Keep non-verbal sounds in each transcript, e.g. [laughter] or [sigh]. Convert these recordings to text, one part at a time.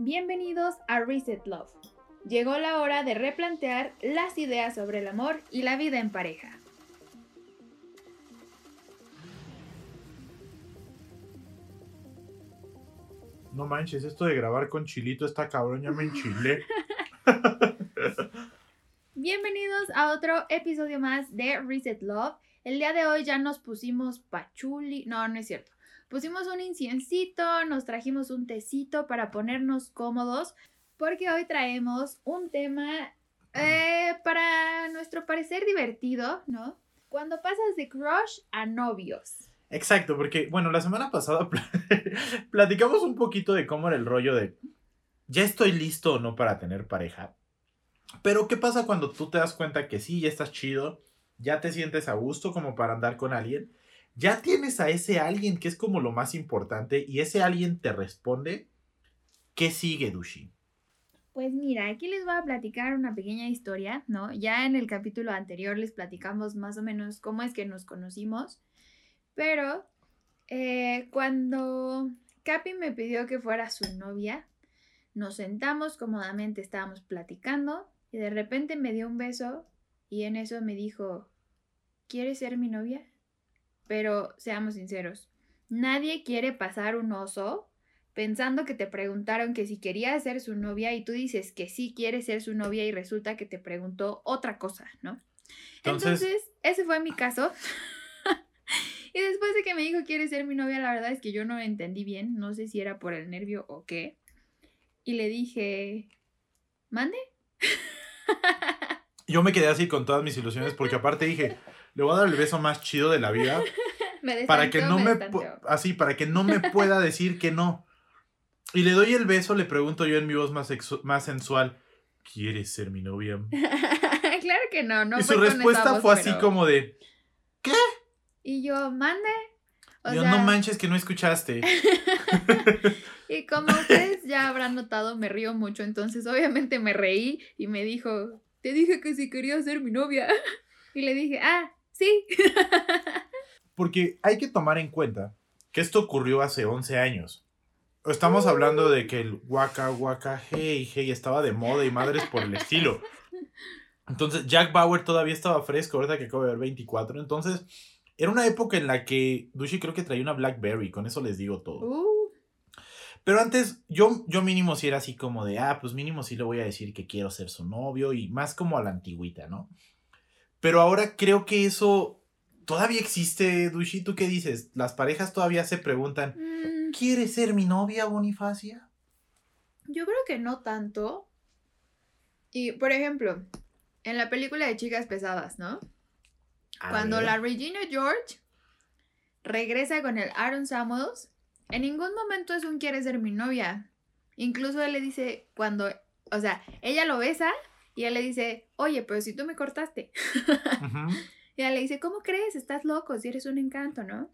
Bienvenidos a Reset Love. Llegó la hora de replantear las ideas sobre el amor y la vida en pareja. No manches, esto de grabar con chilito está cabrón, ya me enchilé. [laughs] [laughs] Bienvenidos a otro episodio más de Reset Love. El día de hoy ya nos pusimos pachuli. No, no es cierto. Pusimos un inciencito, nos trajimos un tecito para ponernos cómodos, porque hoy traemos un tema eh, para nuestro parecer divertido, ¿no? Cuando pasas de crush a novios. Exacto, porque, bueno, la semana pasada [laughs] platicamos un poquito de cómo era el rollo de, ya estoy listo o no para tener pareja. Pero, ¿qué pasa cuando tú te das cuenta que sí, ya estás chido, ya te sientes a gusto como para andar con alguien? Ya tienes a ese alguien que es como lo más importante y ese alguien te responde, ¿qué sigue, Dushi? Pues mira, aquí les voy a platicar una pequeña historia, ¿no? Ya en el capítulo anterior les platicamos más o menos cómo es que nos conocimos, pero eh, cuando Capi me pidió que fuera su novia, nos sentamos cómodamente, estábamos platicando y de repente me dio un beso y en eso me dijo, ¿quieres ser mi novia? Pero seamos sinceros, nadie quiere pasar un oso pensando que te preguntaron que si querías ser su novia y tú dices que sí quieres ser su novia y resulta que te preguntó otra cosa, ¿no? Entonces, ese fue mi caso. [laughs] y después de que me dijo quieres ser mi novia, la verdad es que yo no entendí bien, no sé si era por el nervio o qué. Y le dije, ¿mande? yo me quedé así con todas mis ilusiones porque aparte dije, le voy a dar el beso más chido de la vida. [laughs] para que no me, así, para que no me pueda [laughs] decir que no. Y le doy el beso, le pregunto yo en mi voz más, más sensual, ¿quieres ser mi novia? [laughs] claro que no, no. Y su respuesta fue así como de, ¿qué? Y yo, mande. yo, no manches que no escuchaste. y como ustedes ya habrán notado, me río mucho, entonces obviamente me reí y me dijo, te dije que si quería ser mi novia. y le dije, ah, Sí. Porque hay que tomar en cuenta que esto ocurrió hace 11 años. Estamos hablando de que el waka waka hey hey estaba de moda y madres por el estilo. Entonces Jack Bauer todavía estaba fresco, ahorita que acabo de ver 24. Entonces era una época en la que Dushi creo que traía una Blackberry, con eso les digo todo. Uh. Pero antes yo, yo mínimo sí era así como de, ah, pues mínimo sí le voy a decir que quiero ser su novio y más como a la antigüita, ¿no? Pero ahora creo que eso todavía existe, Dushi. ¿Tú qué dices? Las parejas todavía se preguntan, mm. ¿quieres ser mi novia, Bonifacia? Yo creo que no tanto. Y, por ejemplo, en la película de Chicas Pesadas, ¿no? Cuando la Regina George regresa con el Aaron Samuels, en ningún momento es un quiere ser mi novia. Incluso él le dice cuando, o sea, ella lo besa y él le dice, oye, pero si tú me cortaste. [laughs] Y ella le dice, ¿cómo crees? Estás loco, si eres un encanto, ¿no?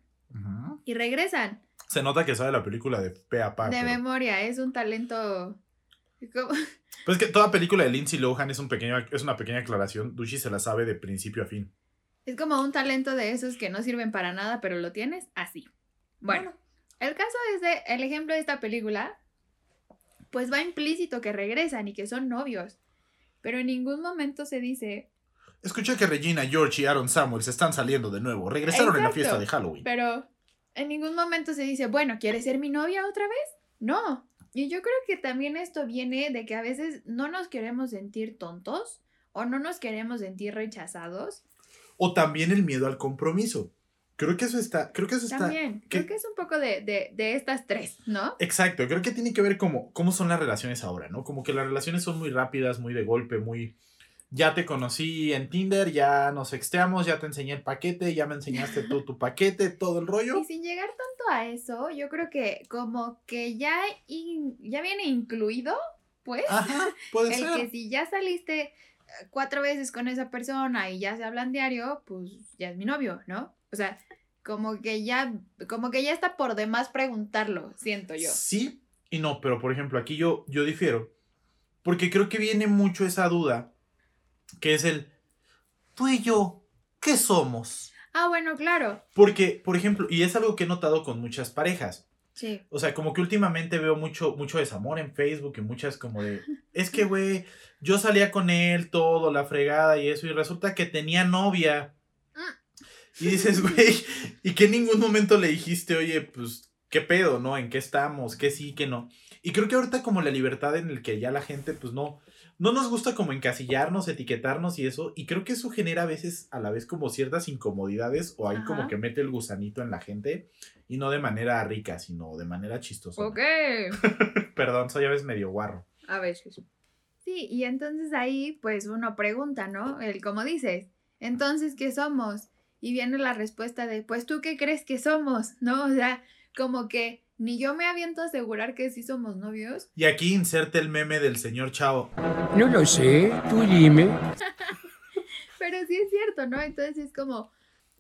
Y regresan. Se nota que sabe la película de pe a De memoria, es un talento... [laughs] Pues que toda película de Lindsay Lohan es, un pequeño, es una pequeña aclaración. Dushi se la sabe de principio a fin. Es como un talento de esos que no sirven para nada, pero lo tienes así. Bueno, bueno. el caso es de, el ejemplo de esta película, pues va implícito que regresan y que son novios pero en ningún momento se dice... Escuché que Regina, George y Aaron Samuels están saliendo de nuevo. Regresaron en la fiesta de Halloween. Pero en ningún momento se dice, bueno, ¿quieres ser mi novia otra vez? No. Y yo creo que también esto viene de que a veces no nos queremos sentir tontos o no nos queremos sentir rechazados. O también el miedo al compromiso. Creo que eso está, creo que eso está. También, creo que es un poco de, de, de, estas tres, ¿no? Exacto, creo que tiene que ver como cómo son las relaciones ahora, ¿no? Como que las relaciones son muy rápidas, muy de golpe, muy... Ya te conocí en Tinder, ya nos sexteamos, ya te enseñé el paquete, ya me enseñaste tú tu paquete, todo el rollo. Y sin llegar tanto a eso, yo creo que como que ya, ya viene incluido, pues, Ajá, [laughs] puede el que si ya saliste eh, cuatro veces con esa persona y ya se hablan diario, pues ya es mi novio, ¿no? O sea, como que ya, como que ya está por demás preguntarlo, siento yo. Sí y no, pero por ejemplo, aquí yo, yo difiero. Porque creo que viene mucho esa duda, que es el, tú y yo, ¿qué somos? Ah, bueno, claro. Porque, por ejemplo, y es algo que he notado con muchas parejas. Sí. O sea, como que últimamente veo mucho, mucho desamor en Facebook y muchas como de, [laughs] es que, güey, yo salía con él todo, la fregada y eso, y resulta que tenía novia. Y dices, güey, y que en ningún momento le dijiste, oye, pues, ¿qué pedo, no? ¿En qué estamos? ¿Qué sí, qué no? Y creo que ahorita como la libertad en el que ya la gente, pues, no, no nos gusta como encasillarnos, etiquetarnos y eso, y creo que eso genera a veces a la vez como ciertas incomodidades o ahí como que mete el gusanito en la gente y no de manera rica, sino de manera chistosa. Ok. [laughs] Perdón, soy a veces medio guarro. A veces. Sí, y entonces ahí pues uno pregunta, ¿no? El como dices, entonces, ¿qué somos? Y viene la respuesta de, pues tú qué crees que somos, ¿no? O sea, como que ni yo me aviento a asegurar que sí somos novios. Y aquí inserte el meme del señor Chao. No lo sé, tú dime. [laughs] Pero sí es cierto, ¿no? Entonces es como,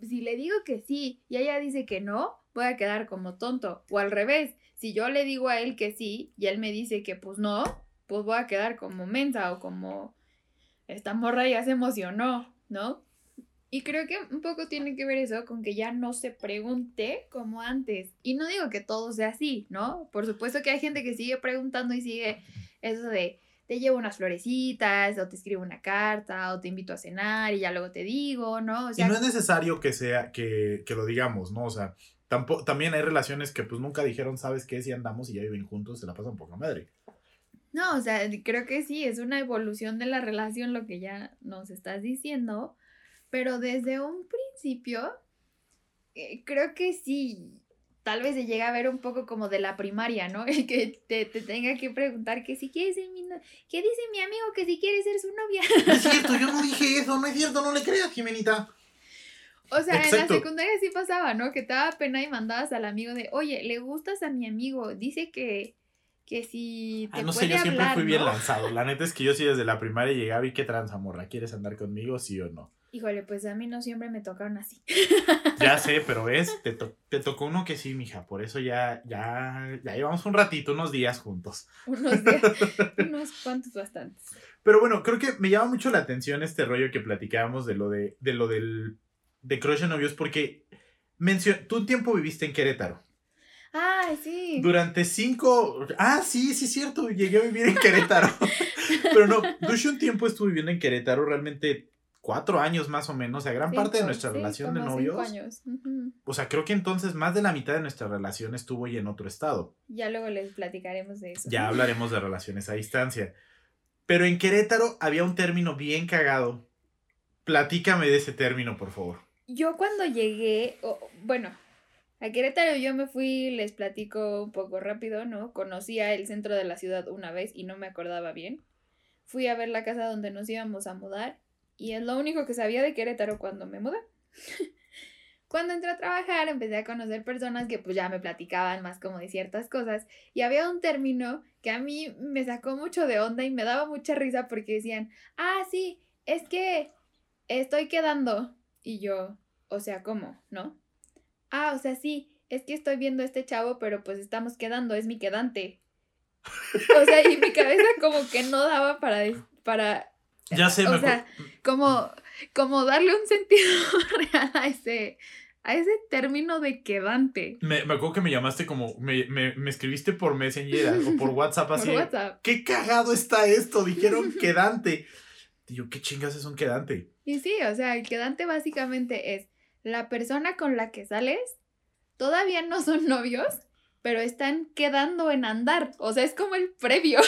si le digo que sí y ella dice que no, voy a quedar como tonto. O al revés, si yo le digo a él que sí y él me dice que pues no, pues voy a quedar como mensa o como esta morra ya se emocionó, ¿no? Y creo que un poco tiene que ver eso con que ya no se pregunte como antes. Y no digo que todo sea así, ¿no? Por supuesto que hay gente que sigue preguntando y sigue eso de te llevo unas florecitas, o te escribo una carta, o te invito a cenar y ya luego te digo, ¿no? O Y sea, no es necesario que sea, que, que lo digamos, ¿no? O sea, tampoco, también hay relaciones que pues nunca dijeron, ¿sabes qué? Si andamos y ya viven juntos, se la pasan poca madre. no, o sea, creo que sí, es una evolución de la relación lo que ya nos estás diciendo, pero desde un principio, eh, creo que sí, tal vez se llega a ver un poco como de la primaria, ¿no? [laughs] El que te, te tenga que preguntar que si quieres ser mi no- ¿qué dice mi amigo que si quiere ser su novia? No es cierto, [laughs] yo no dije eso, no es cierto, no le creas, Jimenita. O sea, en Exacto. la secundaria sí pasaba, ¿no? Que te daba pena y mandabas al amigo de, oye, le gustas a mi amigo, dice que, que si te Ah, no sé, yo siempre hablar, fui bien lanzado. La neta es que yo sí desde la primaria llegaba y qué tranza, morra, ¿quieres andar conmigo, sí o no? Híjole, pues a mí no siempre me tocaron así. [laughs] Ya sé, pero ves, [laughs] te, to- te tocó uno que sí, mija, por eso ya, ya, ya llevamos un ratito, unos días juntos. Unos días, [laughs] unos cuantos bastantes. Pero bueno, creo que me llama mucho la atención este rollo que platicábamos de lo de, de lo del de crush en novios, porque tú un tiempo viviste en Querétaro. Ay, sí. Durante cinco. Ah, sí, sí, es cierto. Llegué a vivir en Querétaro. Pero no, Dushi un tiempo estuvo viviendo en Querétaro, realmente cuatro años más o menos. O sea, gran parte de Cinco, nuestra relación de cinco novios. años. Ujú. O sea, creo que entonces más de la mitad de nuestra relación estuvo ya en otro estado. Ya luego les platicaremos de eso. Ya [laughs] hablaremos de relaciones a distancia. Pero en Querétaro había un término bien cagado. Platícame de ese término, por favor. Yo cuando llegué, o- bueno, a Querétaro yo me fui, les platico un poco rápido, ¿no? Conocía el centro de la ciudad una vez y no me acordaba bien. Fui a ver la casa donde nos íbamos a mudar y es lo único que sabía de Querétaro cuando me mudé. [laughs] Cuando entré a trabajar empecé a conocer personas que pues ya me platicaban más como de ciertas cosas y había un término que a mí me sacó mucho de onda y me daba mucha risa porque decían, ah, sí, es que estoy quedando. Y yo, o sea, ¿cómo? ¿No? Ah, o sea, sí, es que estoy viendo a este chavo, pero pues estamos quedando, es mi quedante. [laughs] O sea, y mi cabeza como que no daba para, para Ya sé, O me sea, acuerdo- como, como darle un sentido [laughs] real a ese, a ese término de quedante. me, me acuerdo que me llamaste como. Me, me, me escribiste por Messenger o por [laughs] WhatsApp Por así. WhatsApp. ¡Qué cagado está esto! Dijeron [laughs] quedante. Y yo, ¿qué chingas es un quedante? Y sí, o sea, el quedante básicamente es la persona con la que sales, todavía no son novios, pero están quedando en andar. O sea, es como el previo.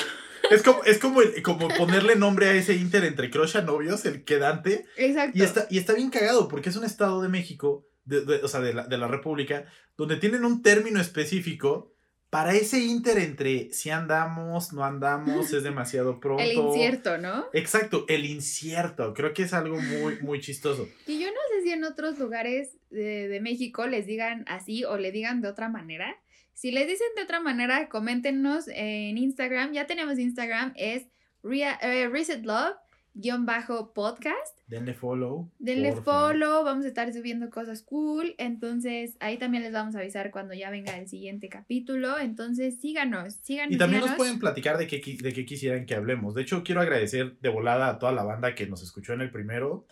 Es como, es como, el- como ponerle nombre a ese inter entre crush a novios, el quedante. Exacto. Y está, y está bien cagado porque es un estado de México, de- de- o sea, de la, de la República, donde tienen un término específico para ese inter entre si andamos, no andamos, es demasiado [laughs] pronto. El incierto, ¿no? Exacto, el incierto. Creo que es algo muy, muy chistoso. Y yo no sé si en otros lugares de, de México les digan así o le digan de otra manera. Si les dicen de otra manera, coméntenos en Instagram. Ya tenemos Instagram, es eh, Reset Love guion bajo podcast. Denle follow. Denle follow, vamos a estar subiendo cosas cool. Entonces, ahí también les vamos a avisar cuando ya venga el siguiente capítulo. Entonces, síganos, síganos. Y también nos pueden platicar de qué, de qué quisieran que hablemos. De hecho, quiero agradecer de volada a toda la banda que nos escuchó en el primero,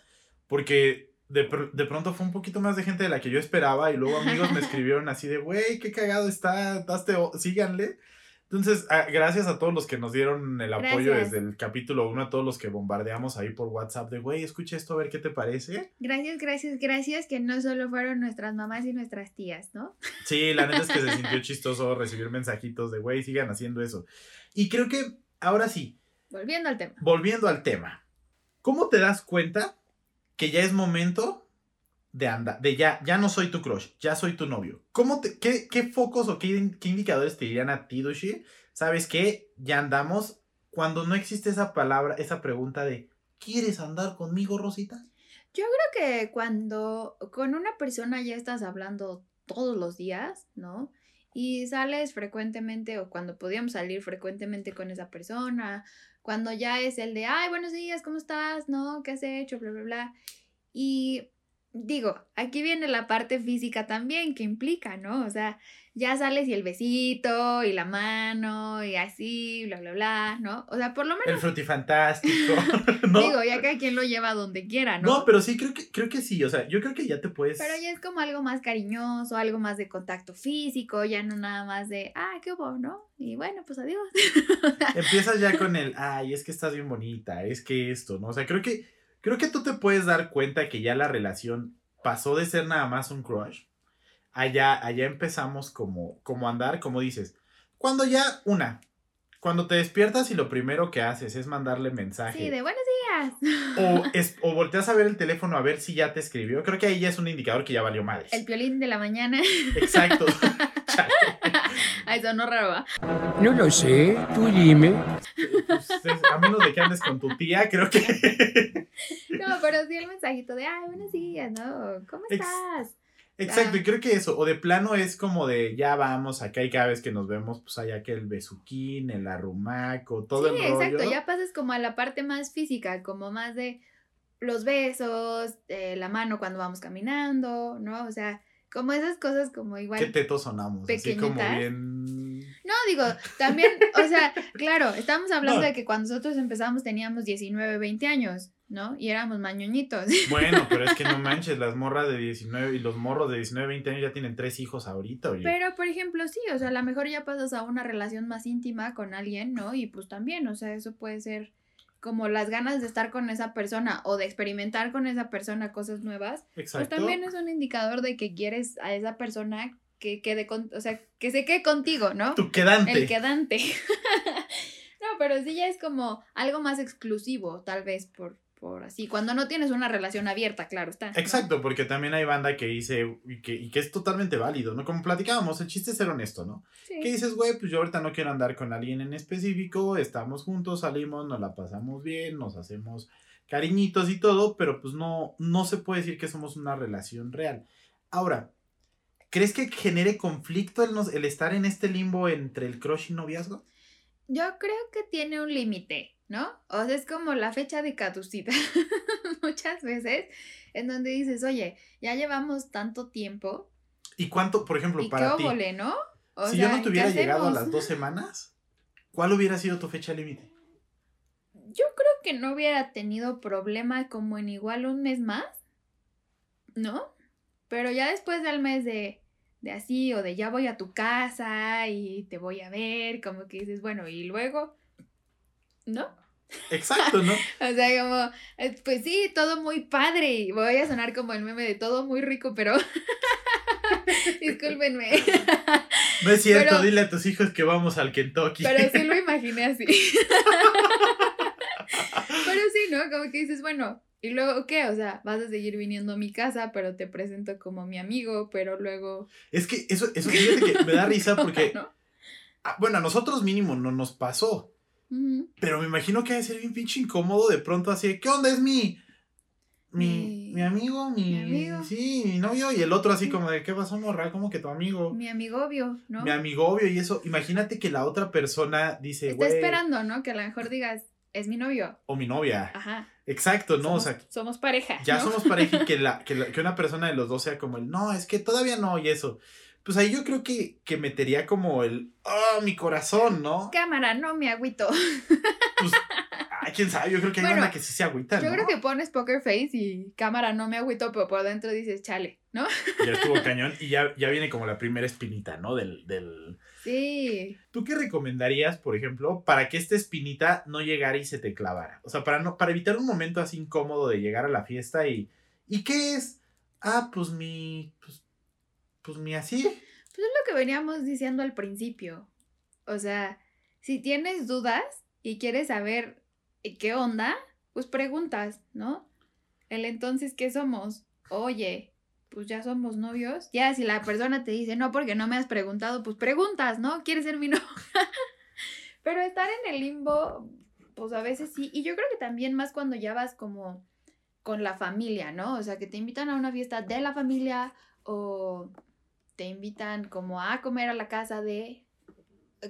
porque de, pr- de pronto fue un poquito más de gente de la que yo esperaba y luego amigos me [laughs] escribieron así de, güey, qué cagado está, daste, o- síganle. Entonces, a- gracias a todos los que nos dieron el apoyo Gracias. desde el capítulo 1, a todos los que bombardeamos ahí por WhatsApp de, güey, escucha esto a ver qué te parece. Gracias, gracias, gracias, que no solo fueron nuestras mamás y nuestras tías, ¿no? Sí, la neta es que se sintió [laughs] chistoso recibir mensajitos de, güey, sigan haciendo eso. Y creo que, ahora sí, Volviendo al tema. volviendo al tema, ¿cómo te das cuenta que ya es momento de andar, de ya, ya no soy tu crush, ya soy tu novio? ¿Cómo te, qué, qué focos o qué, qué indicadores te dirían a ti, Dushi? ¿Sabes qué? Ya andamos cuando no existe esa palabra, esa pregunta de, ¿quieres andar conmigo, Rosita? Creo que cuando con una persona ya estás hablando todos los días, ¿no? Y sales frecuentemente o cuando podíamos salir frecuentemente con esa persona, cuando ya es el de, ay, buenos días, ¿cómo estás? ¿No? ¿Qué has hecho? Bla, bla, bla. Y digo, aquí viene la parte física también que implica, ¿no? O sea, ya sales y el besito y la mano y así, bla, bla, bla, ¿no? O sea, por lo menos, El frutifantástico, [laughs] ¿no? digo, ya cada quien lo lleva donde quiera, ¿no? no, pero sí, creo que, creo que sí, o sea, yo creo que ya te puedes... Pero ya es como algo más cariñoso, algo más de contacto físico, ya no nada más de, ah, qué hubo, ¿no? Y bueno, pues adiós. Empiezas ya con el, ay, es que estás bien bonita, es que esto, ¿no? O sea, creo que, creo que tú te puedes dar cuenta que ya la relación pasó de ser nada más un crush. Allá, allá empezamos como, como andar, como dices. Cuando ya, una, cuando te despiertas y lo primero que haces es mandarle mensaje. Sí, de buenos días. o, [laughs] es, o volteas a ver el teléfono a ver si ya te escribió. Creo que ahí ya es un indicador que ya valió madres. El piolín de la mañana. Exacto. [laughs] Chale. [laughs] Ay, sonó raro, ¿va? No lo sé, tú dime. Pues, es- a menos de que andes con tu tía, creo que. [laughs] No, pero sí el mensajito de, ay, buenos días, ¿no? ¿Cómo estás? Exacto, Ah. y creo que eso, o de plano es como de ya vamos acá y cada vez que nos vemos, pues hay aquel besuquín, el arrumaco, todo sí, el rollo. exacto, ya pasas como a la parte más física, como más de los besos, eh, la mano cuando vamos caminando, ¿no? O sea, como esas cosas como igual. Qué tetos sonamos, así como pequeñitas. bien. No, digo, también, o sea, claro, estamos hablando No. de que cuando nosotros empezamos teníamos 19, 20 años, ¿no? Y éramos mañoñitos. [laughs] Bueno, pero es que no manches, las morras de 19 y los morros de 19, 20 años ya tienen tres hijos ahorita, oye. Pero, por ejemplo, sí, o sea, a lo mejor ya pasas a una relación más íntima con alguien, ¿no? Y pues también, o sea, eso puede ser como las ganas de estar con esa persona o de experimentar con esa persona cosas nuevas, Exacto. pues también es un indicador de que quieres a esa persona que quede con, o sea, que se quede contigo, ¿no? Tu quedante. El quedante. [laughs] no, pero sí ya es como algo más exclusivo, tal vez, por, por así. Cuando no tienes una relación abierta, claro está. ¿no? Exacto, porque también hay banda que dice y que, y que es totalmente válido, ¿no? Como platicábamos, el chiste es ser honesto, ¿no? Sí. Que dices, güey, pues yo ahorita no quiero andar con alguien en específico, estamos juntos, salimos, nos la pasamos bien, nos hacemos cariñitos y todo, pero pues no, no se puede decir que somos una relación real. Ahora, ¿crees que genere conflicto el, el estar en este limbo entre el crush y noviazgo? Yo creo que tiene un límite, ¿no? O sea, es como la fecha de caducidad [laughs] muchas veces, en donde dices, oye, ya llevamos tanto tiempo ¿Y cuánto, por ejemplo, y qué para ti? ¿no? O si sea, yo no te ¿qué hubiera llegado a las dos semanas, ¿cuál hubiera sido tu fecha límite? Yo creo que no hubiera tenido problema como en igual un mes más, ¿no? Pero ya después del mes de, de así o de ya voy a tu casa y te voy a ver, como que dices, bueno, y luego, ¿no? Exacto, ¿no? [laughs] O sea, como, eh, pues sí, todo muy padre. Y voy a sonar como el meme de todo muy rico, pero. [laughs] Discúlpenme. [laughs] No es cierto, Pero- dile a tus hijos que vamos al Kentucky. Pero sí lo imaginé así. pero sí, ¿no? Como que dices, bueno, ¿y luego qué? O sea, vas a seguir viniendo a mi casa, pero te presento como mi amigo, pero luego. Es que eso, eso fíjate que me da [laughs] risa porque, ¿no? ah, bueno, a nosotros mínimo no nos pasó, pero me imagino que ha de ser bien pinche incómodo de pronto así, de, ¿qué onda? Es mi, mi, Mi- mi amigo, mi, mi amigo. sí, mi novio, y el otro así como de, ¿qué pasó, morra? Como que tu amigo, mi, Mi amigo obvio, ¿no? amigo obvio, y eso, imagínate que la otra persona dice, Está esperando, ¿no? Que a lo mejor digas, es mi novio. o mi novia, Ajá. Exacto, ¿no? somos, o sea, somos pareja. ya ¿no? somos pareja y que, la, que, la- [laughs] que una persona de los dos sea como el, no, es que todavía no, y eso. Pues ahí yo creo que, que metería como el, ah, mi corazón, ¿no? Cámara, no me agüito. Pues, Ay, quién sabe, yo creo que hay Bueno, banda que sí se agüita, Yo ¿no? creo que pones poker face y cámara no me agüito, pero por dentro dices, chale, ¿no? Ya estuvo [laughs] cañón y ya, ya viene como la primera espinita, ¿no? Del, del... Sí. ¿Tú qué recomendarías, por ejemplo, para que esta espinita no llegara y se te clavara? O sea, para, no, para evitar un momento así incómodo de llegar a la fiesta y... ¿Y qué es? Ah, pues mi... Pues, pues mi así. Pues es lo que veníamos diciendo al principio. O sea, si tienes dudas y quieres saber qué onda, pues preguntas, ¿no? El entonces, ¿qué somos? Oye, pues ya somos novios. Ya, si la persona te dice, no, porque no me has preguntado, pues preguntas, ¿no? ¿Quieres ser mi [laughs] novio? Pero estar en el limbo, pues a veces sí. Y yo creo que también más cuando ya vas como con la familia, ¿no? O sea, que te invitan a una fiesta de la familia o te invitan como a comer a la casa de...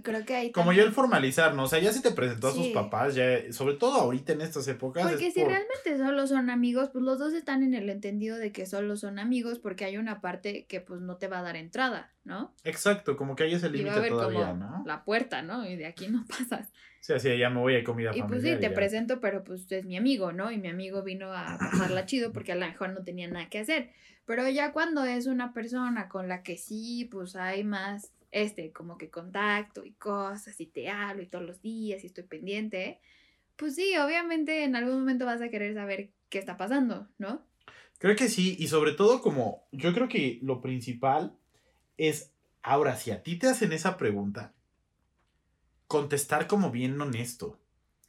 Creo que ahí Como ya el formalizar, ¿no? O sea, ya se te presentó a sus papás, ya, sobre todo ahorita en estas épocas. Porque es si por- realmente solo son amigos, pues los dos están en el entendido de que solo son amigos porque hay una parte que pues no te va a dar entrada, ¿no? Exacto, como que ahí es el límite todavía, como ¿no? la puerta, ¿no? Y de aquí no [laughs] pasas. Sí, así ya me voy a comida Y pues familiar. sí, te ya. presento, pero pues es mi amigo, ¿no? Y mi amigo vino a pasarla [clears throat] chido porque a lo mejor no tenía nada que hacer. Pero ya cuando es una persona con la que sí, pues hay más, este, como que contacto y cosas, y te hablo y todos los días y estoy pendiente, pues sí, obviamente en algún momento vas a querer saber qué está pasando, ¿no? Creo que sí, y sobre todo como, yo creo que lo principal es, ahora, si a ti te hacen esa pregunta, contestar como bien honesto.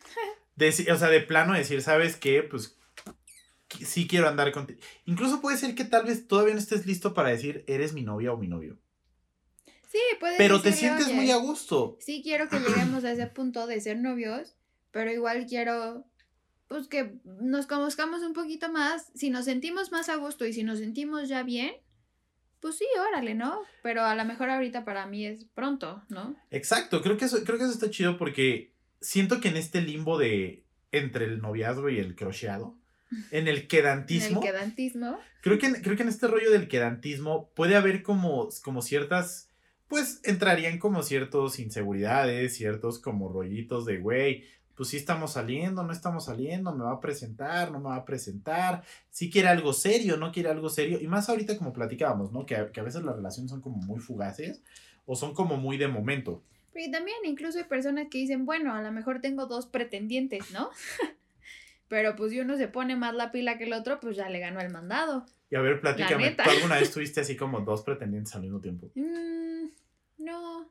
[laughs] Deci- o sea, de plano decir, ¿sabes qué? Pues sí quiero andar contigo. Incluso puede ser que tal vez todavía no estés listo para decir, eres mi novia o mi novio. Sí, puedes Pero te decirle, sientes "Oye, muy a gusto. Sí quiero que lleguemos a ese punto de ser novios, pero igual quiero, pues que nos conozcamos un poquito más. Si nos sentimos más a gusto y si nos sentimos ya bien, pues sí, órale, ¿no? Pero a lo mejor ahorita para mí es pronto, ¿no? Exacto, creo que eso, creo que eso está chido porque siento que en este limbo de entre el noviazgo y el crocheado, en el [laughs] En quedantismo, el quedantismo. creo que, en- creo que en este rollo del quedantismo puede haber como, como ciertas, pues entrarían como ciertos inseguridades, ciertos como rollitos de, güey, pues sí estamos saliendo, no estamos saliendo, me va a presentar, no me va a presentar, si quiere algo serio, no quiere algo serio, y más ahorita como platicábamos, ¿no? Que, que a veces las relaciones son como muy fugaces o son como muy de momento. Porque también incluso hay personas que dicen, bueno, a lo mejor tengo dos pretendientes, ¿no? [laughs] Pero pues si uno se pone más la pila que el otro, pues ya le ganó el mandado. Y a ver, platícame. ¿tú alguna vez tuviste así como dos pretendientes al mismo tiempo? Mm, no,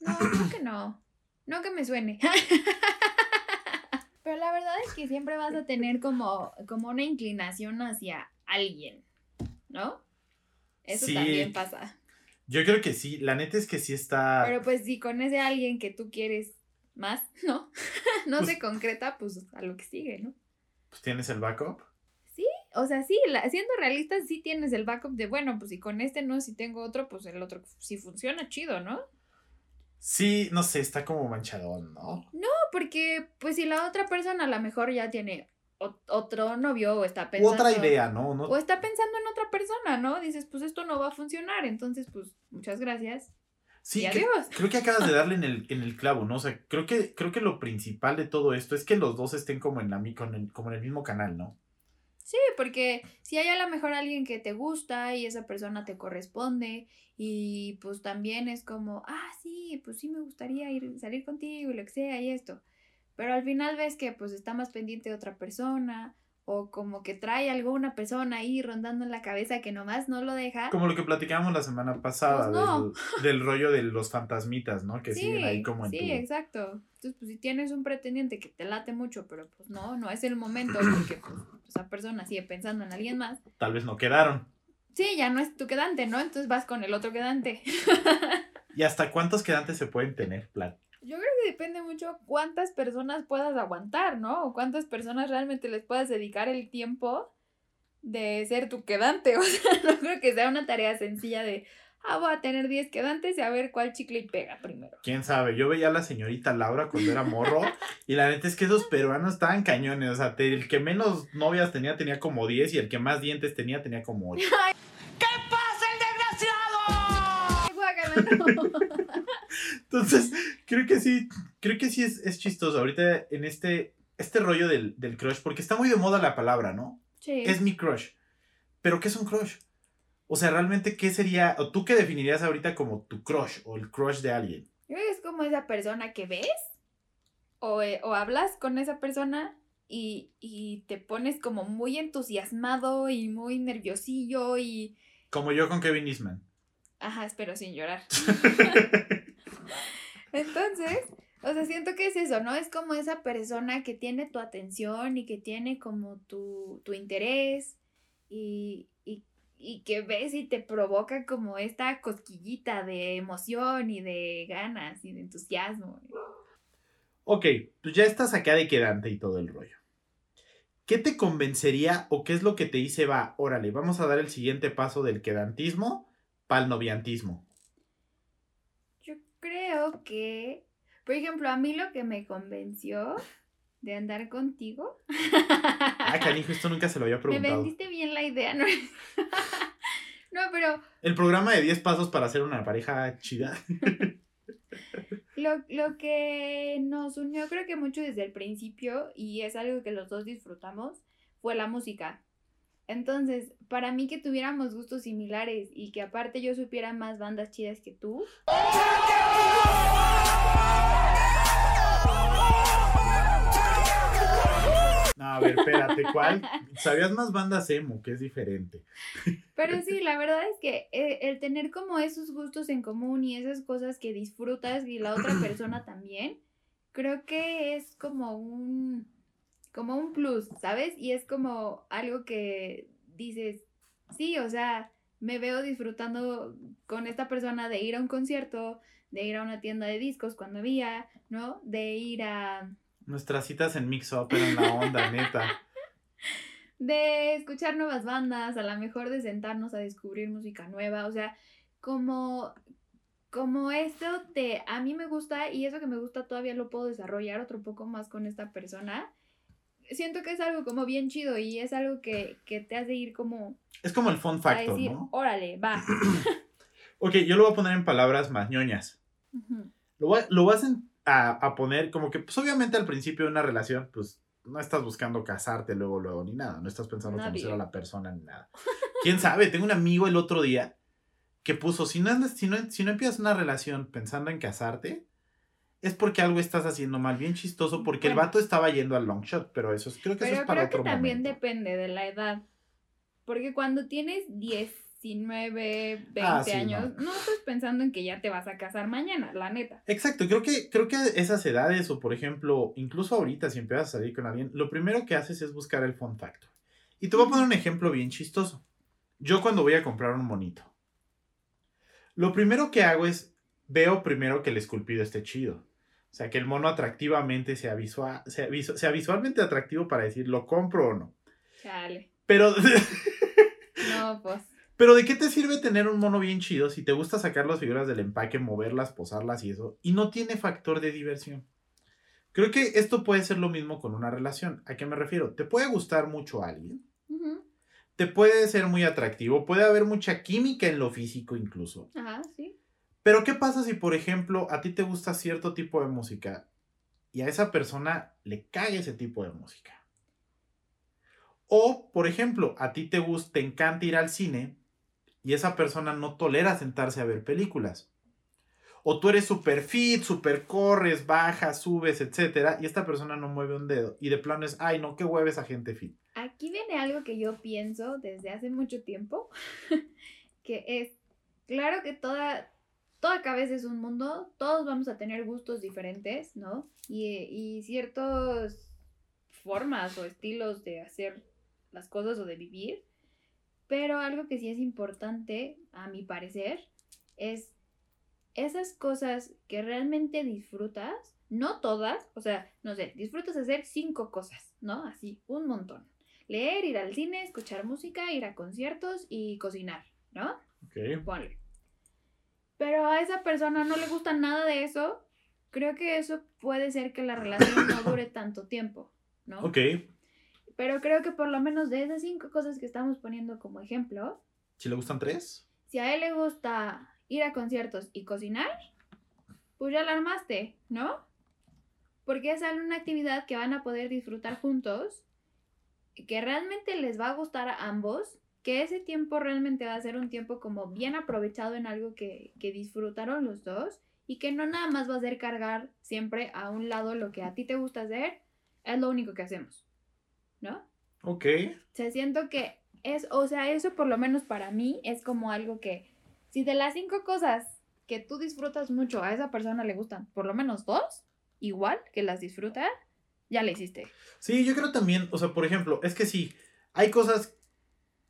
no, [clears throat] creo que no. No que me suene. [laughs] Pero la verdad es que siempre vas a tener como, como una inclinación hacia alguien, ¿no? Eso Sí. también pasa. Yo creo que sí, la neta es que sí está... Pero pues si con ese alguien que tú quieres más, ¿no? [laughs] no Pues- se concreta, pues a lo que sigue, ¿no? Pues tienes el backup. O sea, sí, la- siendo realistas, sí tienes el backup de, bueno, pues si con este no, si tengo otro, pues el otro, si funciona, chido, ¿no? Sí, no sé, está como manchadón, ¿no? Porque, pues, si la otra persona a lo mejor ya tiene otro novio o está pensando. otra idea, ¿no? no O está pensando en otra persona, ¿no? Dices, pues esto no va a funcionar. Entonces, pues, muchas gracias. sí, y que- adiós. creo que acabas de [laughs] darle en el, en el clavo, ¿no? O sea, creo que, creo que lo principal de todo esto es que los dos estén como en, la, con el- como en el mismo canal, ¿no? Sí, porque si hay a lo mejor alguien que te gusta y esa persona te corresponde y pues también es como, ah, sí, pues sí me gustaría ir salir contigo y lo que sea y esto. Pero al final ves que pues está más pendiente de otra persona o como que trae alguna persona ahí rondando en la cabeza que nomás no lo deja. Como lo que platicábamos la semana pasada, Pues no. del, del rollo de los fantasmitas, ¿no? Que siguen ahí como en sí, tu... exacto. Entonces, pues si tienes un pretendiente que te late mucho, pero pues no, no es el momento porque pues, esa persona sigue pensando en alguien más. Tal vez no quedaron. Sí, ya no es tu quedante, ¿no? Entonces vas con el otro quedante. ¿Y hasta cuántos quedantes se pueden tener, Plan? Yo creo que depende mucho cuántas personas puedas aguantar, ¿no? O cuántas personas realmente les puedas dedicar el tiempo de ser tu quedante. [laughs] O sea, no creo que sea una tarea sencilla de, ah, voy a tener 10 quedantes y a ver cuál chicle y pega primero. quién sabe. Yo veía a la señorita Laura cuando era morro y la neta es que esos peruanos estaban cañones. O sea, el que menos novias tenía tenía como 10 y el que más dientes tenía tenía como 8. [laughs] [laughs] Entonces, creo que sí, creo que sí es, es chistoso. Ahorita en este, este rollo del, del crush, porque está muy de moda la palabra, ¿no? Sí. Es mi crush. Pero ¿qué es un crush? O sea, realmente, ¿qué sería, o tú qué definirías ahorita como tu crush o el crush de alguien? Yo creo que es como esa persona que ves o, eh, o hablas con esa persona y, y te pones como muy entusiasmado y muy nerviosillo y... Como yo con Kevin Eastman. Ajá, espero sin llorar. [laughs] [laughs] Entonces, o sea, siento que es eso, ¿no? Es como esa persona que tiene tu atención y que tiene como tu, tu interés y, y, y que ves y te provoca como esta cosquillita de emoción y de ganas y de entusiasmo. Ok, pues ya estás acá de quedante y todo el rollo. ¿Qué te convencería o qué es lo que te dice, va, órale, vamos a dar el siguiente paso del quedantismo para el noviantismo? Yo creo que, por ejemplo, a mí lo que me convenció de andar contigo. Ah, canijo, esto nunca se lo había [laughs] me preguntado. vendiste bien la idea, ¿no? [laughs] no, pero El programa de 10 pasos para hacer una pareja chida. [laughs] Lo, lo que nos unió creo que mucho desde el principio y es algo que los dos disfrutamos fue la música. Entonces, para mí que tuviéramos gustos similares y que aparte yo supiera más bandas chidas que tú, No, a ver, espérate, ¿cuál? ¿Sabías más bandas emo, que es diferente? pero sí, la verdad es que eh, el tener como esos gustos en común y esas cosas que disfrutas y la otra persona también, creo que es como un como un plus, ¿sabes? Y es como algo que dices, sí, o sea, me veo disfrutando con esta persona de ir a un concierto, de ir a una tienda de discos cuando había, ¿no? De ir a... Nuestras citas en Mix Up eran la onda, [laughs] neta. de escuchar nuevas bandas, a lo mejor de sentarnos a descubrir música nueva, o sea, como como esto te a mí me gusta y eso que me gusta todavía lo puedo desarrollar otro poco más con esta persona. Siento que es algo como bien chido y es algo que, que te hace ir como Es como el fun factor, decir, ¿no? órale, va. [clears throat] Ok, yo lo voy a poner en palabras más ñoñas. Ujú. Lo, voy- lo vas a, a poner como que, pues obviamente al principio de una relación, pues no estás buscando casarte luego, luego, ni nada. No estás pensando Nadie. conocer a la persona ni nada. [laughs] ¿Quién sabe? Tengo un amigo el otro día que puso, si no, andas, si no, si no empiezas una relación pensando en casarte, es porque algo estás haciendo mal, bien chistoso, porque el Bueno. vato estaba yendo al long shot, pero eso es, creo que eso Pero es para creo que otro también momento. depende de la edad. Porque cuando tienes 19, 20 Ah, sí, años, no. estás pensando en que ya te vas a casar mañana, la neta. Exacto, creo que, creo que esas edades, o por ejemplo, incluso ahorita, si empiezas a salir con alguien, lo primero que haces es buscar el fun factor. Y te voy a poner un ejemplo bien chistoso. Yo cuando voy a comprar un monito, lo primero que hago es, veo primero que el esculpido esté chido. O sea, que el mono atractivamente sea, visua- sea, visu- sea visualmente atractivo para decir, ¿lo compro o no? Chale. Pero, [laughs] No, pues. pero ¿de qué te sirve tener un mono bien chido si te gusta sacar las figuras del empaque, moverlas, posarlas y eso, y no tiene factor de diversión? Creo que esto puede ser lo mismo con una relación. ¿A qué me refiero? Te puede gustar mucho a alguien, te puede ser muy atractivo, puede haber mucha química en lo físico incluso. Ajá, sí. Pero ¿qué pasa si, por ejemplo, a ti te gusta cierto tipo de música y a esa persona le cae ese tipo de música? O, por ejemplo, a ti te gusta, te encanta ir al cine y esa persona no tolera sentarse a ver películas. O tú eres super fit, super corres, bajas, subes, etcétera, y esta persona no mueve un dedo. Y de plano es, ay, no, qué hueva esa gente fit. Aquí viene algo que yo pienso desde hace mucho tiempo, [laughs] que es, claro que toda, toda cabeza es un mundo, todos vamos a tener gustos diferentes, ¿no? Y, y ciertas formas o estilos de hacer las cosas o de vivir, pero algo que sí es importante, a mi parecer, es esas cosas que realmente disfrutas, no todas, o sea, no sé, disfrutas hacer cinco cosas, ¿no? Así, un montón. Leer, ir al cine, escuchar música, ir a conciertos y cocinar, ¿no? Ok. Ponle. Pero a esa persona no le gusta nada de eso, creo que eso puede ser que la relación no dure [coughs] tanto tiempo, ¿no? Ok. Pero creo que por lo menos de esas cinco cosas que estamos poniendo como ejemplo, Si le gustan tres, si a él le gusta ir a conciertos y cocinar, pues ya la armaste, ¿no? porque es una actividad que van a poder disfrutar juntos, que realmente les va a gustar a ambos, que ese tiempo realmente va a ser un tiempo como bien aprovechado en algo que, que disfrutaron los dos y que no nada más va a ser cargar siempre a un lado lo que a ti te gusta hacer, es lo único que hacemos, ¿no? Ok. O sea, siento que es, o sea, eso por lo menos para mí es como algo que, si de las cinco cosas que tú disfrutas mucho a esa persona le gustan, por lo menos dos, igual que las disfruta, ya le hiciste. Sí, yo creo también, o sea, por ejemplo, es que sí, hay cosas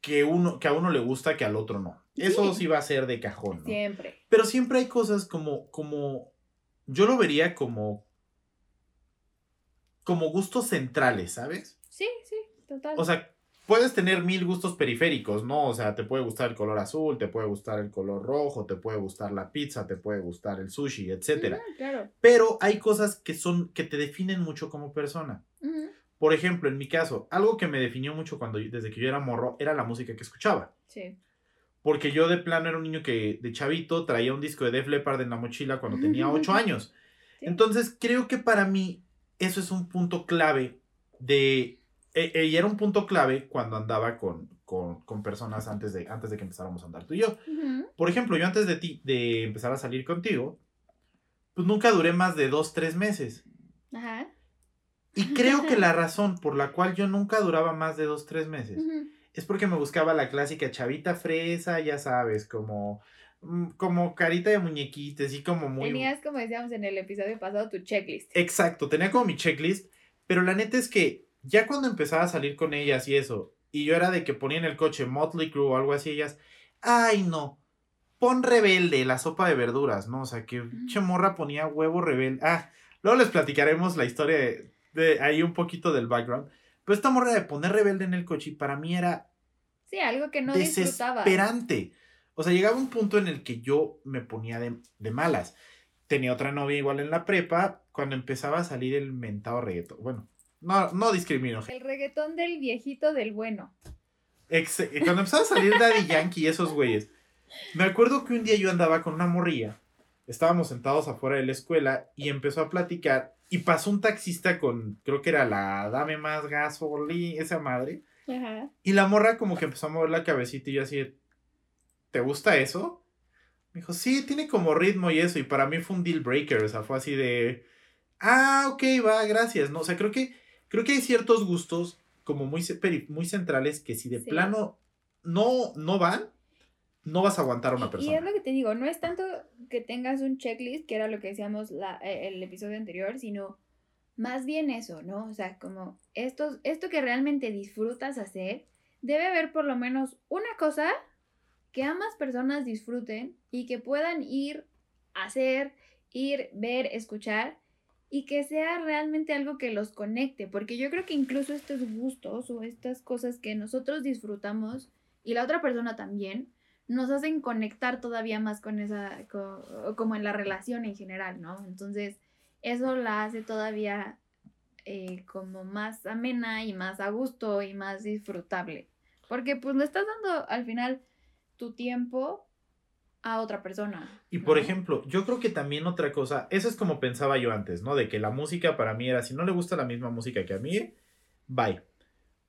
que, uno, que a uno le gusta que al otro no. Eso sí va a ser de cajón, ¿no? Siempre. Pero siempre hay cosas como, como, yo lo vería como, como gustos centrales, ¿sabes? Sí, sí, total. O sea, puedes tener mil gustos periféricos, ¿no? O sea, te puede gustar el color azul, te puede gustar el color rojo, te puede gustar la pizza, te puede gustar el sushi, etcétera. Ujú, claro. Pero hay cosas que son, que te definen mucho como persona. Por ejemplo, en mi caso, algo que me definió mucho cuando yo- desde que yo era morro era la música que escuchaba. Sí. Porque yo de plano era un niño que de chavito traía un disco de Def Leppard en la mochila cuando tenía 8 [laughs] años. Sí. Entonces creo que para mí eso es un punto clave de... eh, eh, y era un punto clave cuando andaba con, con, con personas antes de, antes de que empezáramos a andar tú y yo. Por ejemplo, yo antes de ti, de empezar a salir contigo, pues nunca duré más de dos, tres meses. Ajá. Y creo que la razón por la cual yo nunca duraba más de dos, tres meses es porque me buscaba la clásica chavita fresa, ya sabes, como, mm, como carita de muñequita, así como muy... Tenías, como decíamos en el episodio pasado, tu checklist. Exacto, tenía como mi checklist, pero la neta es que ya cuando empezaba a salir con ellas y eso, y yo era de que ponía en el coche Motley Crue o algo así, ellas, ay no, pon rebelde la sopa de verduras, ¿no? O sea, que che morra ponía huevo rebelde. Ah, luego les platicaremos la historia de, de ahí un poquito del background. Pero esta morra de poner rebelde en el coche para mí era Sí, algo que no disfrutaba. desesperante. O sea, llegaba un punto en el que yo me ponía de, de malas. Tenía otra novia igual en la prepa cuando empezaba a salir el mentado reggaetón. Bueno, no, no discrimino. El reggaetón del viejito del bueno. Ex- eh, cuando empezaba a salir Daddy [laughs] Yankee y esos güeyes. Me acuerdo que un día yo andaba con una morrilla. Estábamos sentados afuera de la escuela y empezó a platicar. Y pasó un taxista con, creo que era la Dame más gasolina, esa madre. Ajá. Y la morra como que empezó a mover la cabecita y yo así, ¿te gusta eso? Me dijo, sí, tiene como ritmo y eso. Y para mí fue un deal breaker, o sea, fue así de, ah, ok, va, gracias. No, o sea, creo que, creo que hay ciertos gustos como muy, muy centrales que si de Sí. plano no, no van, no vas a aguantar a una Y persona. es lo que te digo, no es tanto que tengas un checklist, que era lo que decíamos la, eh, el episodio anterior, sino más bien eso, ¿no? O sea, como esto, esto que realmente disfrutas hacer, debe haber por lo menos una cosa que ambas personas disfruten y que puedan ir a hacer, ir, ver, escuchar y que sea realmente algo que los conecte, porque yo creo que incluso estos gustos o estas cosas que nosotros disfrutamos y la otra persona también, nos hacen conectar todavía más con esa, co- como en la relación en general, ¿no? Entonces, eso la hace todavía eh, como más amena y más a gusto y más disfrutable. Porque pues le estás dando al final tu tiempo a otra persona. Y por ejemplo, yo creo que también otra cosa, eso es como pensaba yo antes, ¿no? De que la música para mí era, si no le gusta la misma música que a mí, bye.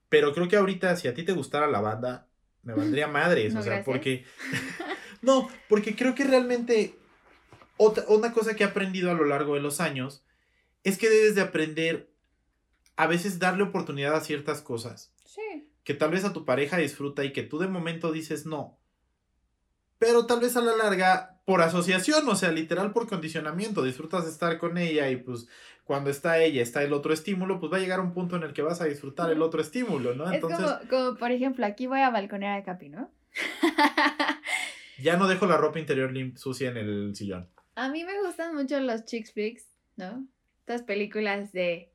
Pero creo que ahorita, si a ti te gustara la banda, me valdría madres, No, o sea, gracias. porque... [laughs] [laughs] no, porque creo que realmente otra, una cosa que he aprendido a lo largo de los años es que debes de aprender a veces darle oportunidad a ciertas cosas Sí. que tal vez a tu pareja disfruta y que tú de momento dices no. Pero tal vez a la larga, por asociación, o sea, literal por condicionamiento, disfrutas de estar con ella y pues cuando está ella, está el otro estímulo, pues va a llegar un punto en el que vas a disfrutar el otro estímulo, ¿no? Entonces es como, como, por ejemplo, aquí voy a balconear a Capi, ¿no? [laughs] ya no dejo la ropa interior sucia en el sillón. A mí me gustan mucho los chick flicks, ¿no? Estas películas de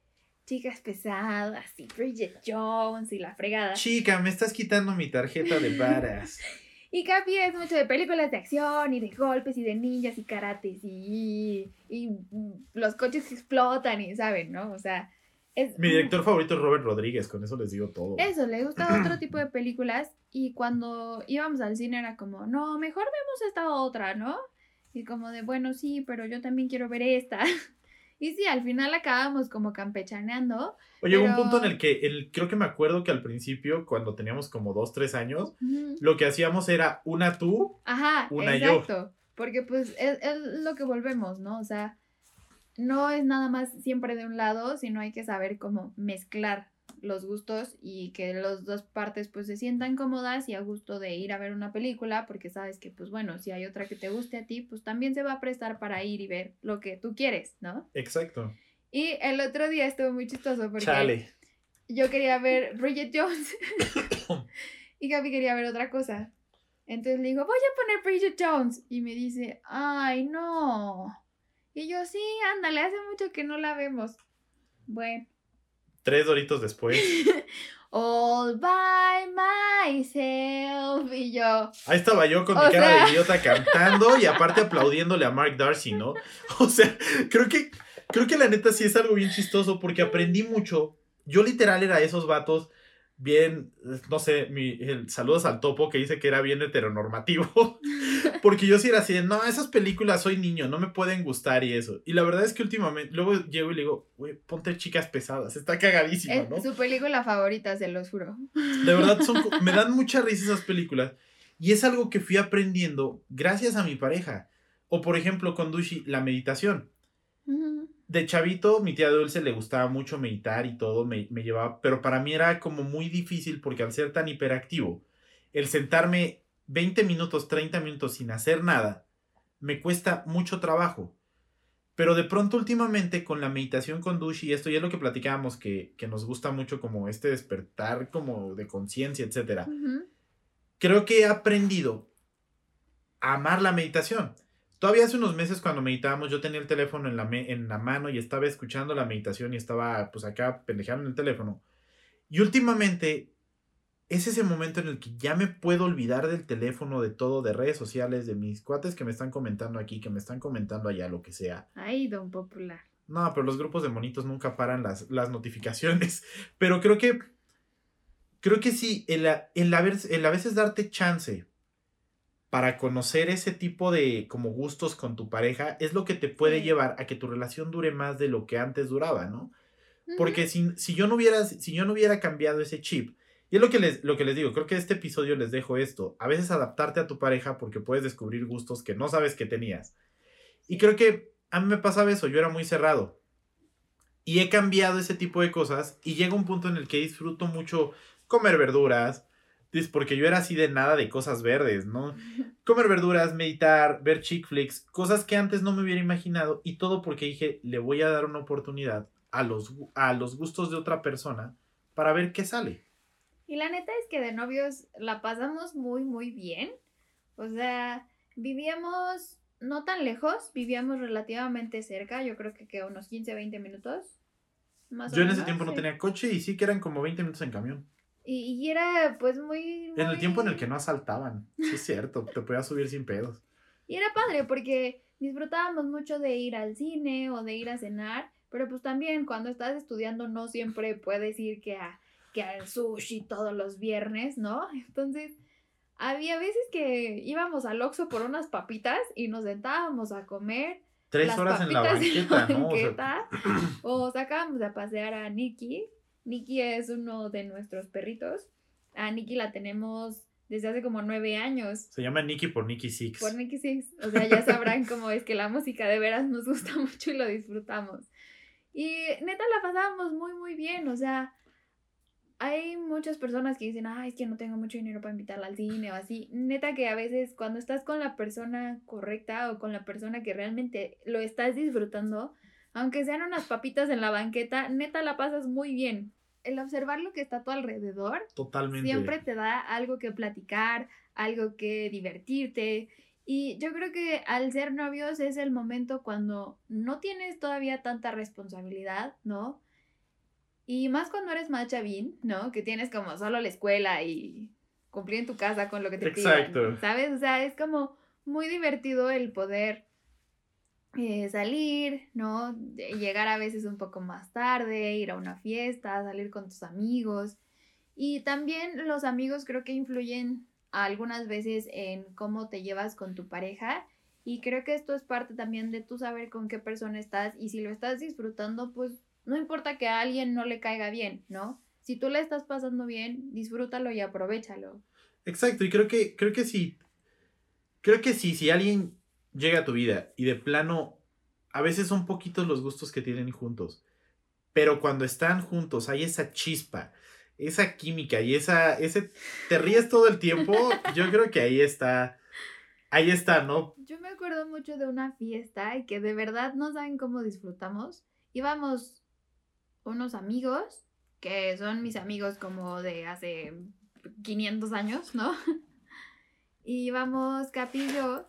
chicas pesadas y Bridget Jones y la fregada. Chica, me estás quitando mi tarjeta de varas. [laughs] Y Capi es mucho de películas de acción y de golpes y de ninjas y karates y, y mm, los coches que explotan y saben, ¿no? O sea, es... Mi director favorito es Robert Rodríguez, con eso les digo todo. Eso, le gusta [clears throat] otro tipo de películas y cuando íbamos al cine era como, no, mejor vemos esta otra, ¿no? Y como de, bueno, sí, pero yo también quiero ver esta. [laughs] Y sí, al final acabamos como campechaneando. Oye, un pero- punto en el que el, creo que me acuerdo que al principio, cuando teníamos como dos, tres años, lo que hacíamos era una tú, Ajá, Una yo. exacto. Porque pues es, es lo que volvemos, ¿no? O sea, no es nada más siempre de un lado, sino hay que saber cómo mezclar los gustos y que las dos partes pues se sientan cómodas y a gusto de ir a ver una película, porque sabes que pues bueno, si hay otra que te guste a ti, pues también se va a prestar para ir y ver lo que tú quieres, ¿no? exacto. Y el otro día estuvo muy chistoso porque Chale. yo quería ver Bridget Jones [coughs] y Gaby quería ver otra cosa. Entonces le digo, voy a poner Bridget Jones. Y me dice, ay, no. Y yo, sí, ándale, hace mucho que no la vemos. Bueno. Tres doritos después. [laughs] All by myself. Y yo, Ahí estaba yo con mi cara sea- de idiota [laughs] cantando y aparte aplaudiéndole a Mark Darcy, ¿no? [laughs] O sea, creo que, creo que la neta sí es algo bien chistoso porque aprendí mucho. Yo literal era esos vatos bien, no sé, mi, el, saludos al topo que dice que era bien heteronormativo. Porque yo sí era así de, no, esas películas soy niño, no me pueden gustar y eso. Y la verdad es que últimamente, luego llego y le digo, güey, ponte chicas pesadas, está cagadísima, es ¿no? su película favorita, se los juro. De verdad, son, [laughs] me dan mucha risa esas películas. Y es algo que fui aprendiendo gracias a mi pareja. O por ejemplo, con Dushi, la meditación. De chavito, mi tía Dulce le gustaba mucho meditar y todo, me, me llevaba, pero para mí era como muy difícil porque al ser tan hiperactivo, el sentarme 20 minutos, 30 minutos sin hacer nada, me cuesta mucho trabajo. Pero de pronto últimamente con la meditación con Dushi, y esto ya es lo que platicábamos, que, que nos gusta mucho como este despertar como de conciencia, Ujú. creo que he aprendido a amar la meditación. Todavía hace unos meses cuando meditábamos yo tenía el teléfono en la, en la mano y estaba escuchando la meditación y estaba pues acá pendejando en el teléfono. Y últimamente es ese momento en el que ya me puedo olvidar del teléfono, de todo, de redes sociales, de mis cuates que me están comentando aquí, que me están comentando allá, lo que sea. Ay, don popular. No, pero los grupos de monitos nunca paran las, las notificaciones. [laughs] Pero creo que. Creo que sí, el, a- el, haber- el a veces darte chance para conocer ese tipo de como gustos con tu pareja es lo que te puede Sí. llevar a que tu relación dure más de lo que antes duraba, ¿no? Porque si, si yo no hubiera, si yo no hubiera cambiado ese chip, y es lo que les, lo que les digo, creo que este episodio les dejo esto. A veces adaptarte a tu pareja porque puedes descubrir gustos que no sabes que tenías. Y creo que a mí me pasaba eso, yo era muy cerrado. Y he cambiado ese tipo de cosas y llega un punto en el que disfruto mucho comer verduras, porque yo era así de nada de cosas verdes, ¿no? [laughs] Comer verduras, meditar, ver chick flicks, cosas que antes no me hubiera imaginado y todo porque dije, le voy a dar una oportunidad a los, a los gustos de otra persona para ver qué sale. Y la neta es que de novios la pasamos muy, muy bien. O sea, vivíamos no tan lejos, vivíamos relativamente cerca, yo creo que, que unos 15, 20 minutos. Más o Yo en ese menos, tiempo no sí. tenía coche y sí que eran como 20 minutos en camión. Y, y era pues muy, En el muy- tiempo en el que no asaltaban. Sí, es cierto, te podías subir sin pedos. [laughs] Y era padre porque disfrutábamos mucho de ir al cine o de ir a cenar, pero pues también cuando estás estudiando no siempre puedes ir que a que al sushi todos los viernes, ¿no? [laughs] Entonces, había veces que íbamos al Oxxo por unas papitas y nos sentábamos a comer Tres las horas en la banqueta, en la ¿no? O banqueta, [clears throat] sacábamos a pasear a Nikki. Nikki es uno de nuestros perritos. A Nikki la tenemos desde hace como nueve años. se llama Nicky por Nicky Six. Por Nicky Six. O sea, ya sabrán [laughs] cómo es que la música de veras nos gusta [laughs] mucho y lo disfrutamos. Y neta la pasábamos muy, muy bien. O sea, hay muchas personas que dicen, ay, es que no tengo mucho dinero para invitarla al cine o así. Neta que a veces cuando estás con la persona correcta o con la persona que realmente lo estás disfrutando, aunque sean unas papitas en la banqueta, neta la pasas muy bien. El observar lo que está a tu alrededor Totalmente. siempre te da algo que platicar, algo que divertirte. Y yo creo que al ser novios es el momento cuando no tienes todavía tanta responsabilidad, ¿no? Y más cuando eres más chavín, ¿no? Que tienes como solo la escuela y cumplir en tu casa con lo que te Exacto. pidan, ¿sabes? O sea, es como muy divertido el poder eh, salir, ¿no? Llegar a veces un poco más tarde, ir a una fiesta, salir con tus amigos. Y también los amigos creo que influyen algunas veces en cómo te llevas con tu pareja Y creo que esto es parte también de tu saber con qué persona estás y si lo estás disfrutando, pues no importa que a alguien no le caiga bien, ¿no? Si tú le estás pasando bien, disfrútalo y aprovechalo. Exacto, y creo que, creo que sí. Creo que sí, si alguien llega a tu vida y de plano, a veces son poquitos los gustos que tienen juntos, pero cuando están juntos hay esa chispa, esa química y esa, ese, te ríes todo el tiempo, [laughs] yo creo que ahí está, ahí está, ¿no? Yo me acuerdo mucho de una fiesta y que de verdad no saben cómo disfrutamos. Íbamos unos amigos, que son mis amigos como de hace 500 años, ¿no? [laughs] Y íbamos Capi y yo.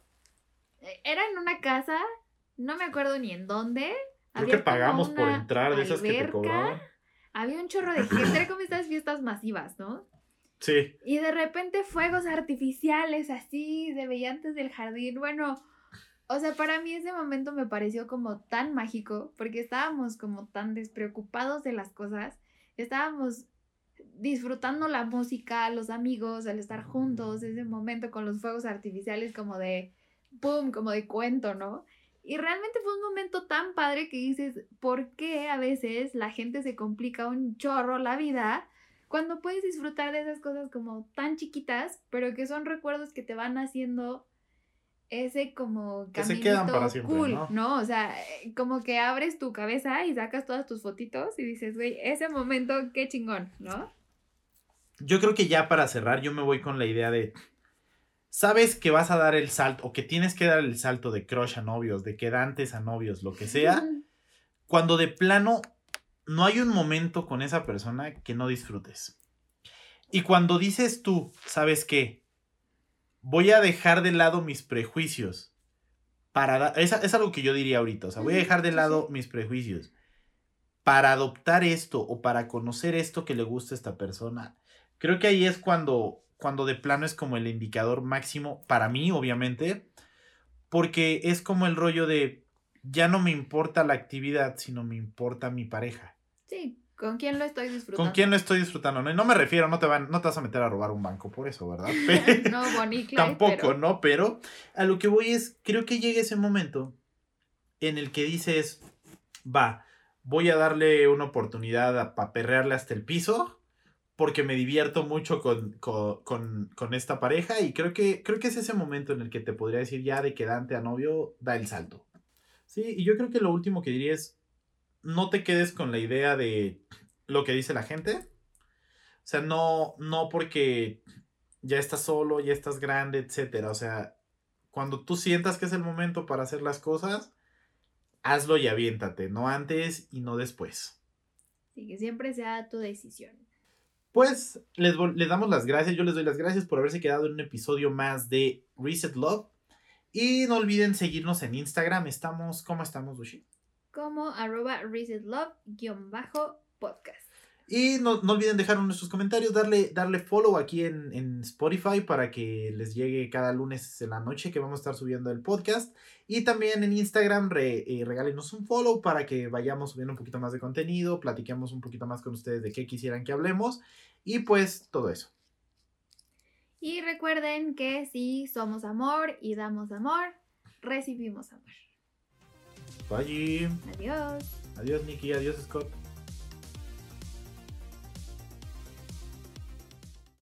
eh, Era en una casa, no me acuerdo ni en dónde. Creo había que pagamos por entrar de esas que te cobraban. Había un chorro de gente, era como estas fiestas masivas, ¿no? Sí, Y de repente fuegos artificiales así, se veía antes del jardín. Bueno, o sea, para mí ese momento me pareció como tan mágico, porque estábamos como tan despreocupados de las cosas, estábamos disfrutando la música, los amigos, el estar juntos, ese momento con los fuegos artificiales como de, ¡pum!, como de cuento, ¿no? Y realmente fue un momento tan padre que dices, ¿por qué a veces la gente se complica un chorro la vida? cuando puedes disfrutar de esas cosas como tan chiquitas, pero que son recuerdos que te van haciendo ese como Que se caminito quedan para siempre, cool, ¿no? ¿no? O sea, eh, como que abres tu cabeza y sacas todas tus fotitos y dices, güey, ese momento, qué chingón, ¿no? yo creo que ya para cerrar yo me voy con la idea de, sabes que vas a dar el salto, o que tienes que dar el salto de crush a novios, de quedantes a novios, lo que sea, [laughs] cuando de plano no hay un momento con esa persona que no disfrutes. Y cuando dices tú, ¿sabes qué? Voy a dejar de lado mis prejuicios. Para es, es algo que yo diría ahorita. O sea, voy a dejar de lado mis prejuicios. Para adoptar esto o para conocer esto que le gusta a esta persona. Creo que ahí es cuando, cuando de plano es como el indicador máximo, para mí, obviamente. Porque es como el rollo de, ya no me importa la actividad, sino me importa mi pareja. Sí, ¿con quién lo estoy disfrutando? ¿Con quién lo estoy disfrutando? No, Y no me refiero, no te, van, no te vas a meter a robar un banco por eso, ¿verdad? [laughs] No, Clyde, Tampoco, pero- ¿no? Pero a lo que voy es, creo que llega ese momento en el que dices, va, voy a darle una oportunidad a paperrearle hasta el piso porque me divierto mucho con, con, con- con esta pareja y creo que, creo que es ese momento en el que te podría decir ya de quedante a novio, da el salto. Sí, y yo creo que lo último que diría es, no te quedes con la idea de lo que dice la gente. O sea, no, no porque ya estás solo, ya estás grande, etcétera. O sea, cuando tú sientas que es el momento para hacer las cosas, hazlo y aviéntate, no antes y no después. Sí, que siempre sea tu decisión. Pues les, les damos las gracias, yo les doy las gracias por haberse quedado en un episodio más de Reset Love. Y no olviden seguirnos en Instagram, estamos, ¿cómo estamos, Bushi? Como arroba resetlove-podcast. Y no, no olviden dejar nuestros comentarios, darle, darle follow aquí en, en Spotify para que les llegue cada lunes en la noche que vamos a estar subiendo el podcast. Y también en Instagram re- eh, regálenos un follow para que vayamos subiendo un poquito más de contenido, platiquemos un poquito más con ustedes de qué quisieran que hablemos. Y pues todo eso. Y recuerden que si somos amor y damos amor, recibimos amor. Bye. Adiós. Adiós, Nikki. Adiós, Scott.